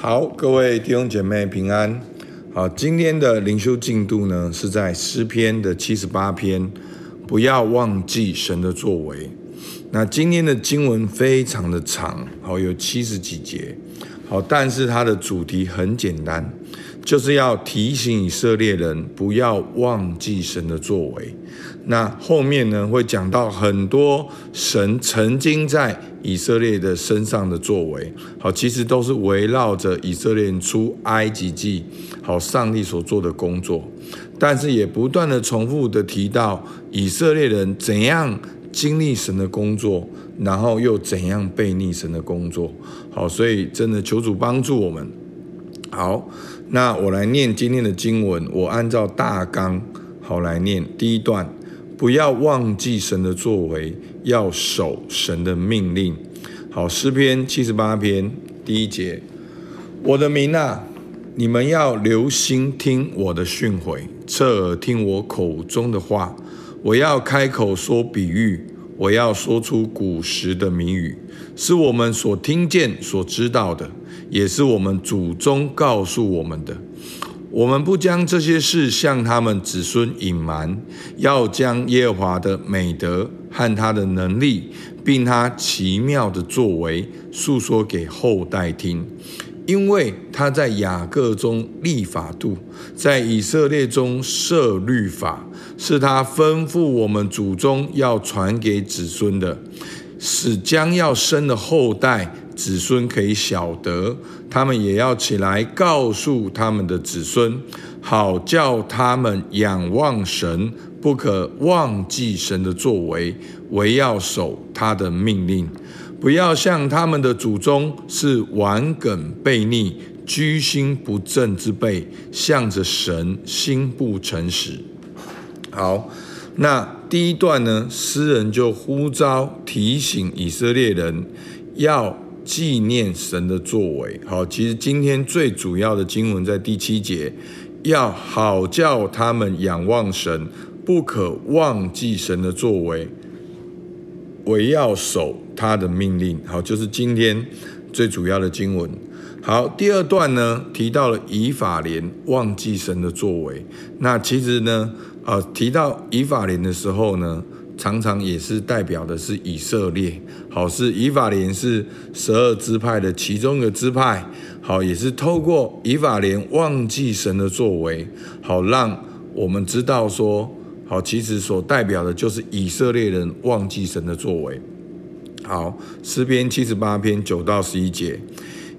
好，各位弟兄姐妹平安。好，今天的灵修进度呢，是在诗篇的七十八篇。不要忘记神的作为。那今天的经文非常的长，好，有七十几节。好，但是它的主题很简单，就是要提醒以色列人不要忘记神的作为。那后面呢，会讲到很多神曾经在以色列的身上的作为，好，其实都是围绕着以色列人出埃及记，好，上帝所做的工作，但是也不断的重复的提到以色列人怎样经历神的工作，然后又怎样背逆神的工作，好，所以真的求主帮助我们。好，那我来念今天的经文，我按照大纲好来念第一段。不要忘记神的作为，要守神的命令。好，诗篇七十八篇第一节：我的民啊，你们要留心听我的训诲，侧耳听我口中的话。我要开口说比喻，我要说出古时的谜语，是我们所听见、所知道的，也是我们祖宗告诉我们的。我们不将这些事向他们子孙隐瞒，要将耶和华的美德和他的能力，并他奇妙的作为诉说给后代听，因为他在雅各中立法度，在以色列中设律法，是他吩咐我们祖宗要传给子孙的，使将要生的后代。子孙可以晓得，他们也要起来告诉他们的子孙，好叫他们仰望神，不可忘记神的作为，惟要守他的命令，不要像他们的祖宗是顽梗悖逆、居心不正之辈，向着神心不诚实。好，那第一段呢，诗人就呼召提醒以色列人要。纪念神的作为，好，其实今天最主要的经文在第七节，要好叫他们仰望神，不可忘记神的作为，惟要守他的命令。好，就是今天最主要的经文。好，第二段呢，提到了以法莲忘记神的作为。那其实呢，呃，提到以法莲的时候呢，常常也是代表的是以色列，好，是以法莲是十二支派的其中一个支派，好，也是透过以法莲忘记神的作为，好，让我们知道说，好，其实所代表的就是以色列人忘记神的作为。好，诗篇七十八篇九到十一节，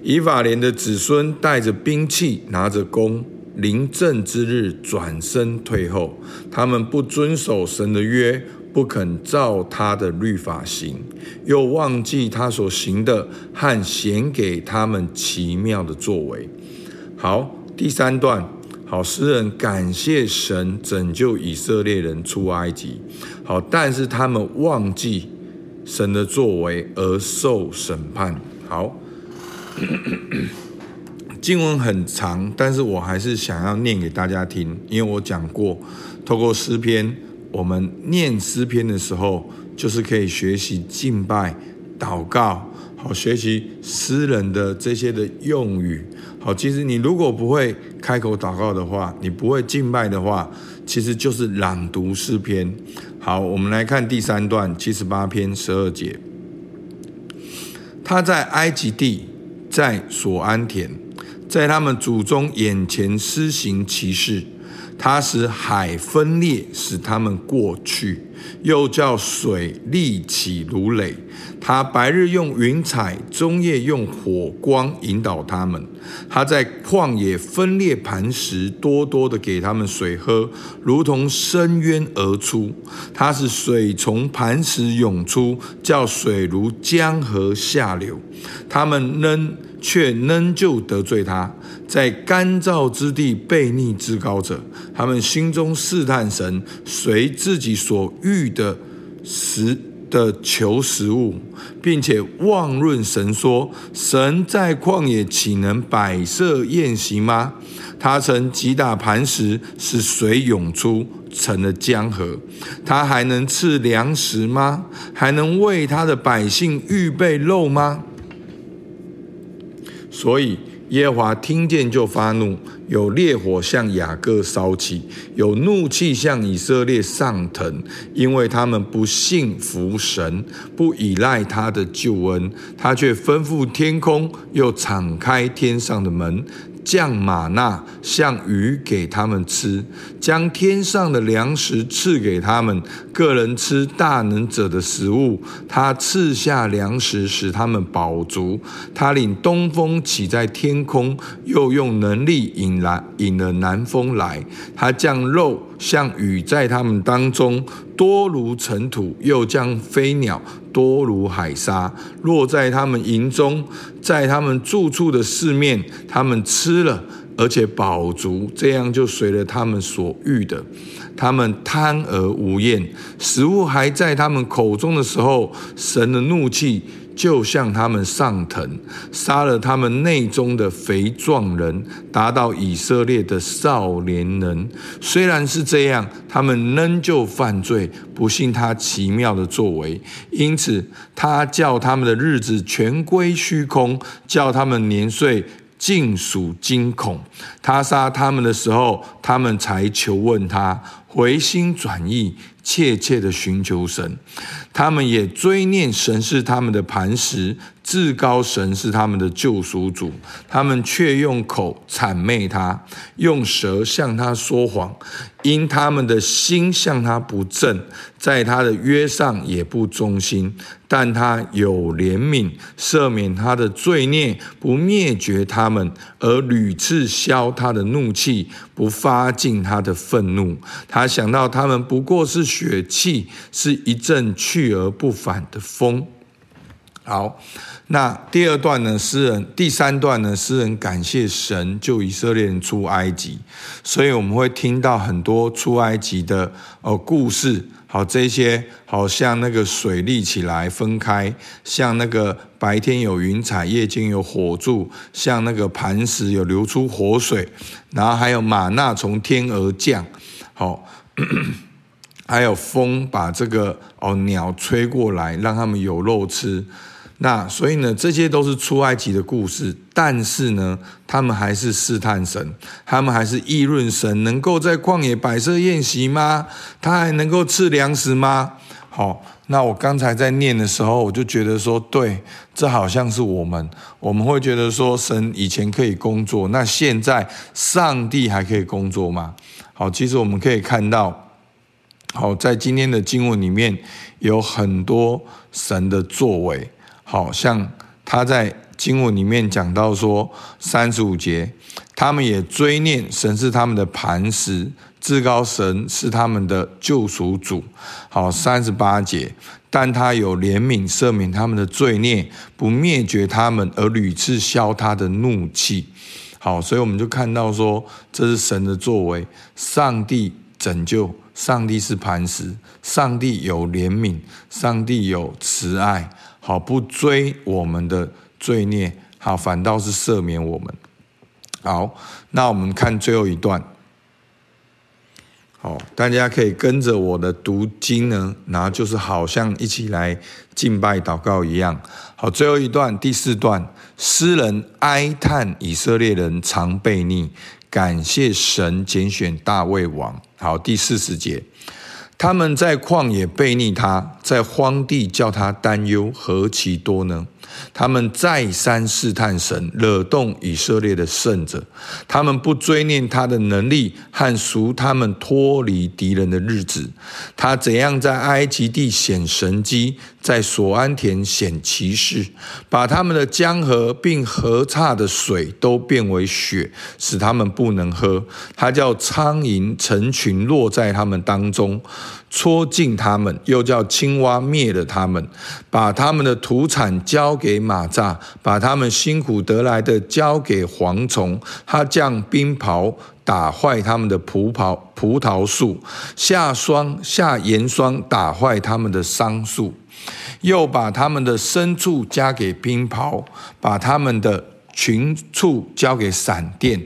以法莲的子孙带着兵器，拿着弓，临阵之日转身退后，他们不遵守神的约。不肯照他的律法行，又忘记他所行的和显给他们奇妙的作为。好，第三段，好，诗人感谢神拯救以色列人出埃及。好，但是他们忘记神的作为而受审判。好，经文很长，但是我还是想要念给大家听，因为我讲过，透过诗篇。我们念诗篇的时候，就是可以学习敬拜、祷告，好学习诗人的这些的用语。好，其实你如果不会开口祷告的话，你不会敬拜的话，其实就是朗读诗篇。好，我们来看第三段七十八篇十二节。他在埃及地，在所安田，在他们祖宗眼前施行奇事。他使海分裂，使他们过去；又叫水立起如垒。他白日用云彩，中夜用火光引导他们。他在旷野分裂磐石，多多的给他们水喝，如同深渊而出。他是水从磐石涌出，叫水如江河下流。他们仍却仍旧得罪他，在干燥之地悖逆至高者。他们心中试探神，随自己所欲的时的求食物，并且妄论神说：神在旷野岂能摆设宴席吗？他曾击打磐石，使水涌出，成了江河。他还能赐粮食吗？还能为他的百姓预备肉吗？所以耶和华听见就发怒，有烈火向雅各烧起，有怒气向以色列上腾，因为他们不信服神，不依赖他的救恩，他却吩咐天空，又敞开天上的门。降吗哪像鱼给他们吃，将天上的粮食赐给他们，个人吃大能者的食物。他赐下粮食，使他们饱足。他领东风起在天空，又用能力引来引了南风来。他降肉像雨在他们当中，多如尘土；又降飞鸟多如海沙，落在他们营中，在他们住处的四面，他们吃了，而且饱足，这样就随了他们所欲的。他们贪而无厌，食物还在他们口中的时候，神的怒气。就向他们上腾，杀了他们内中的肥壮人，达到以色列的少年人。虽然是这样，他们仍旧犯罪，不信他奇妙的作为。因此，他叫他们的日子全归虚空，叫他们年岁尽属惊恐。他杀他们的时候，他们才求问他，回心转意。切切的寻求神，他们也追念神是他们的磐石，至高神是他们的救赎主。他们却用口谄媚他，用舌向他说谎，因他们的心向他不正，在他的约上也不忠心。但他有怜悯，赦免他的罪孽，不灭绝他们，而屡次消他的怒气，不发尽他的愤怒。他想到他们不过是血气，是一阵去而不返的风。好，那第二段呢？诗人第三段呢？诗人感谢神救以色列人出埃及，所以我们会听到很多出埃及的呃故事。好，这些好像那个水立起来分开，像那个白天有云彩，夜间有火柱，像那个磐石有流出活水，然后还有玛纳从天而降，好，还有风把这个哦鸟吹过来，让他们有肉吃。那所以呢，这些都是出埃及的故事，但是呢，他们还是试探神，他们还是议论神能够在旷野摆设宴席吗？他还能够赐粮食吗？好，那我刚才在念的时候，我就觉得说，对，这好像是我们，我们会觉得说，神以前可以工作，那现在上帝还可以工作吗？好，其实我们可以看到，好，在今天的经文里面有很多神的作为。好像他在经文里面讲到说，三十五节，他们也追念神是他们的磐石，至高神是他们的救赎主。好，三十八节，但他有怜悯，赦免他们的罪孽，不灭绝他们，而屡次消他的怒气。好，所以我们就看到说，这是神的作为，上帝拯救，上帝是磐石，上帝有怜悯，上帝有慈爱。好，不追我们的罪孽，好，反倒是赦免我们。好，那我们看最后一段。好，大家可以跟着我的读经呢，然后就是好像一起来敬拜祷告一样。好，最后一段第四段，诗人哀叹以色列人常悖逆，感谢神拣选大卫王。好，第四十节。他们在旷野背逆他，在荒地叫他担忧，何其多呢？他们再三试探神，惹动以色列的圣者。他们不追念他的能力和赎他们脱离敌人的日子。他怎样在埃及地显神迹，在索安田显奇事，把他们的江河并河岔的水都变为血，使他们不能喝。他叫苍蝇成群落在他们当中。戳尽他们，又叫青蛙灭了他们，把他们的土产交给马蚱，把他们辛苦得来的交给蝗虫。他降冰雹，打坏他们的葡萄葡萄树，下霜下盐霜，打坏他们的桑树，又把他们的牲畜加给冰雹，把他们的群畜交给闪电。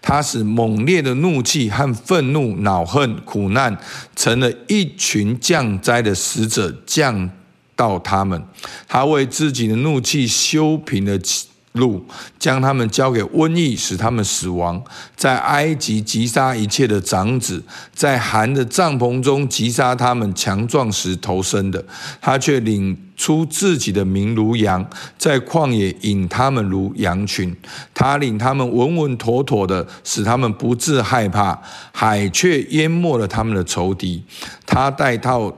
他使猛烈的怒气和愤怒、恼恨、苦难，成了一群降灾的使者降到他们。他为自己的怒气修平了路，将他们交给瘟疫，使他们死亡；在埃及击杀一切的长子，在寒的帐篷中击杀他们强壮时投生的。他却领出自己的名如羊，在旷野引他们如羊群。他领他们稳稳妥妥的，使他们不致害怕。海却淹没了他们的仇敌。他带到。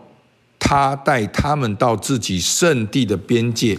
他带他们到自己圣地的边界，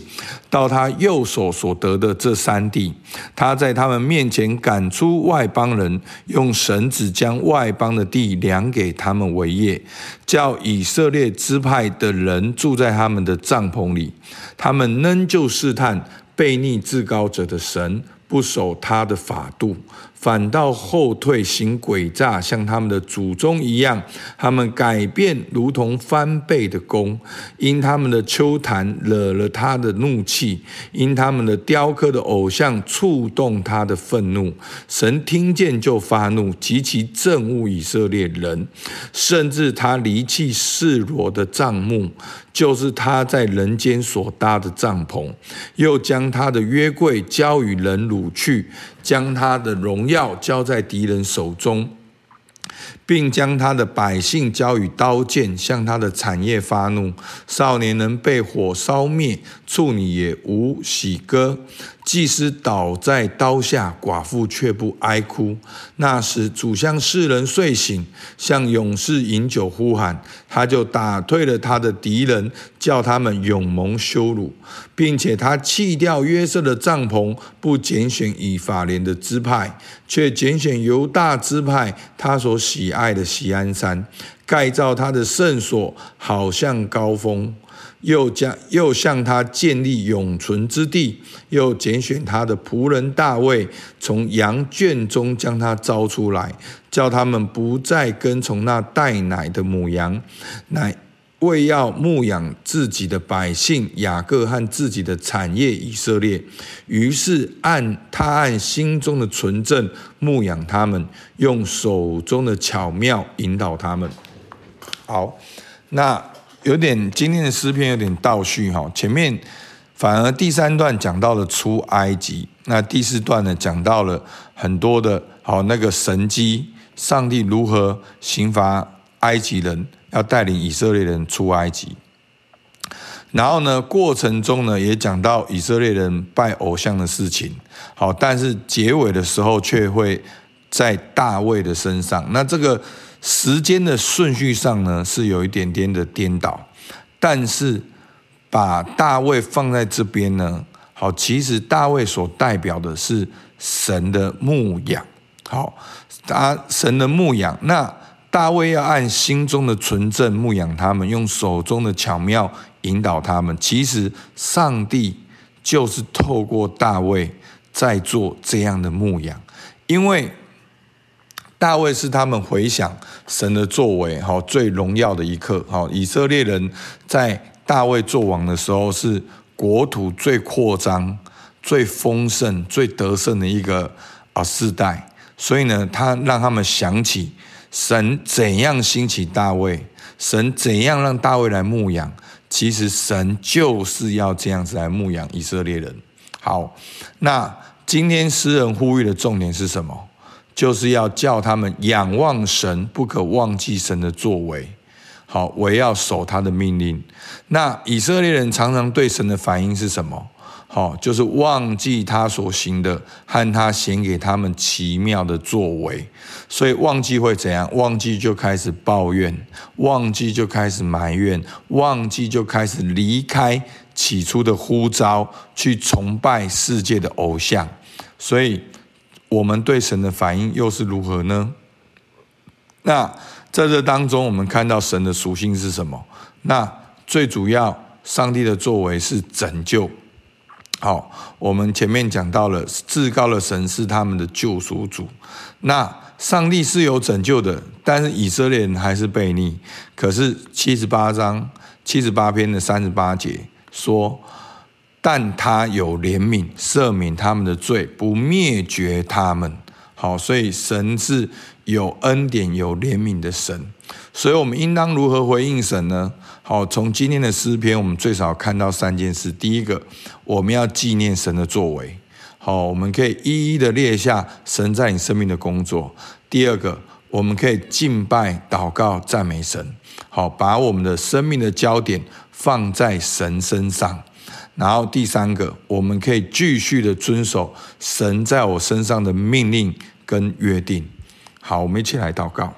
到他右手所得的这山地。他在他们面前赶出外邦人，用绳子将外邦的地量给他们为业，叫以色列支派的人住在他们的帐篷里。他们仍旧试探悖逆至高者的神，不守他的法度。反倒后退行诡诈，像他们的祖宗一样。他们改变如同翻倍的工，因他们的丘坛惹了他的怒气，因他们的雕刻的偶像触动他的愤怒。神听见就发怒，极其憎恶以色列人，甚至他离弃示罗的帐幕。就是他在人间所搭的帐篷，又将他的约柜交与人掳去，将他的荣耀交在敌人手中。并将他的百姓交与刀剑，向他的产业发怒。少年人被火烧灭，处女也无喜歌。祭司倒在刀下，寡妇却不哀哭。那时主向世人睡醒，向勇士饮酒呼喊，他就打退了他的敌人，叫他们永蒙羞辱，并且他弃掉约瑟的帐篷，不拣选以法莲的支派，却拣选犹大支派，他所喜爱。的锡安山，盖造他的圣所，好像高峰；又将又向他建立永存之地，又拣选他的仆人大卫，从羊圈中将他招出来，叫他们不再跟从那带奶的母羊，乃。为要牧养自己的百姓雅各和自己的产业以色列，于是按他按心中的纯正牧养他们，用手中的巧妙引导他们。好，那有点今天的诗篇有点倒叙哈，前面反而第三段讲到了出埃及，那第四段呢讲到了很多的好那个神迹，上帝如何刑罚埃及人。要带领以色列人出埃及，然后呢，过程中呢也讲到以色列人拜偶像的事情。好，但是结尾的时候却会在大卫的身上。那这个时间的顺序上呢是有一点点的颠倒，但是把大卫放在这边呢，好，其实大卫所代表的是神的牧养。好，他神的牧养那。大卫要按心中的纯正牧养他们，用手中的巧妙引导他们。其实，上帝就是透过大卫在做这样的牧养，因为大卫是他们回想神的作为，好最荣耀的一刻。好，以色列人在大卫做王的时候，是国土最扩张、最丰盛、最得胜的一个啊世代，所以呢，他让他们想起。神怎样兴起大卫？神怎样让大卫来牧养？其实神就是要这样子来牧养以色列人。好，那今天诗人呼吁的重点是什么？就是要叫他们仰望神，不可忘记神的作为。好，我要守他的命令。那以色列人常常对神的反应是什么？好，就是忘记他所行的和他显给他们奇妙的作为，所以忘记会怎样？忘记就开始抱怨，忘记就开始埋怨，忘记就开始离开起初的呼召，去崇拜世界的偶像。所以，我们对神的反应又是如何呢？那在这当中，我们看到神的属性是什么？那最主要，上帝的作为是拯救。好，我们前面讲到了至高的神是他们的救赎主，那上帝是有拯救的，但是以色列人还是悖逆。可是七十八章七十八篇的三十八节说，但他有怜悯，赦免他们的罪，不灭绝他们。好，所以神是有恩典、有怜悯的神。所以我们应当如何回应神呢？好，从今天的诗篇，我们最少看到三件事。第一个，我们要纪念神的作为。好，我们可以一一的列下神在你生命的工作。第二个，我们可以敬拜、祷告、赞美神。好，把我们的生命的焦点放在神身上。然后第三个，我们可以继续的遵守神在我身上的命令跟约定。好，我们一起来祷告。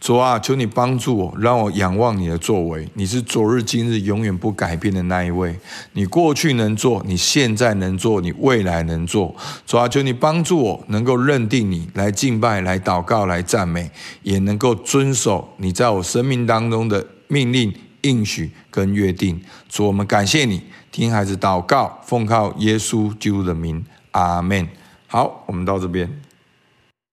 主啊，求你帮助我，让我仰望你的作为。你是昨日、今日、永远不改变的那一位。你过去能做，你现在能做，你未来能做。主啊，求你帮助我，能够认定你，来敬拜、来祷告、来赞美，也能够遵守你在我生命当中的命令、应许跟约定。主，我们感谢你，听孩子祷告，奉靠耶稣基督的名，阿门。好，我们到这边。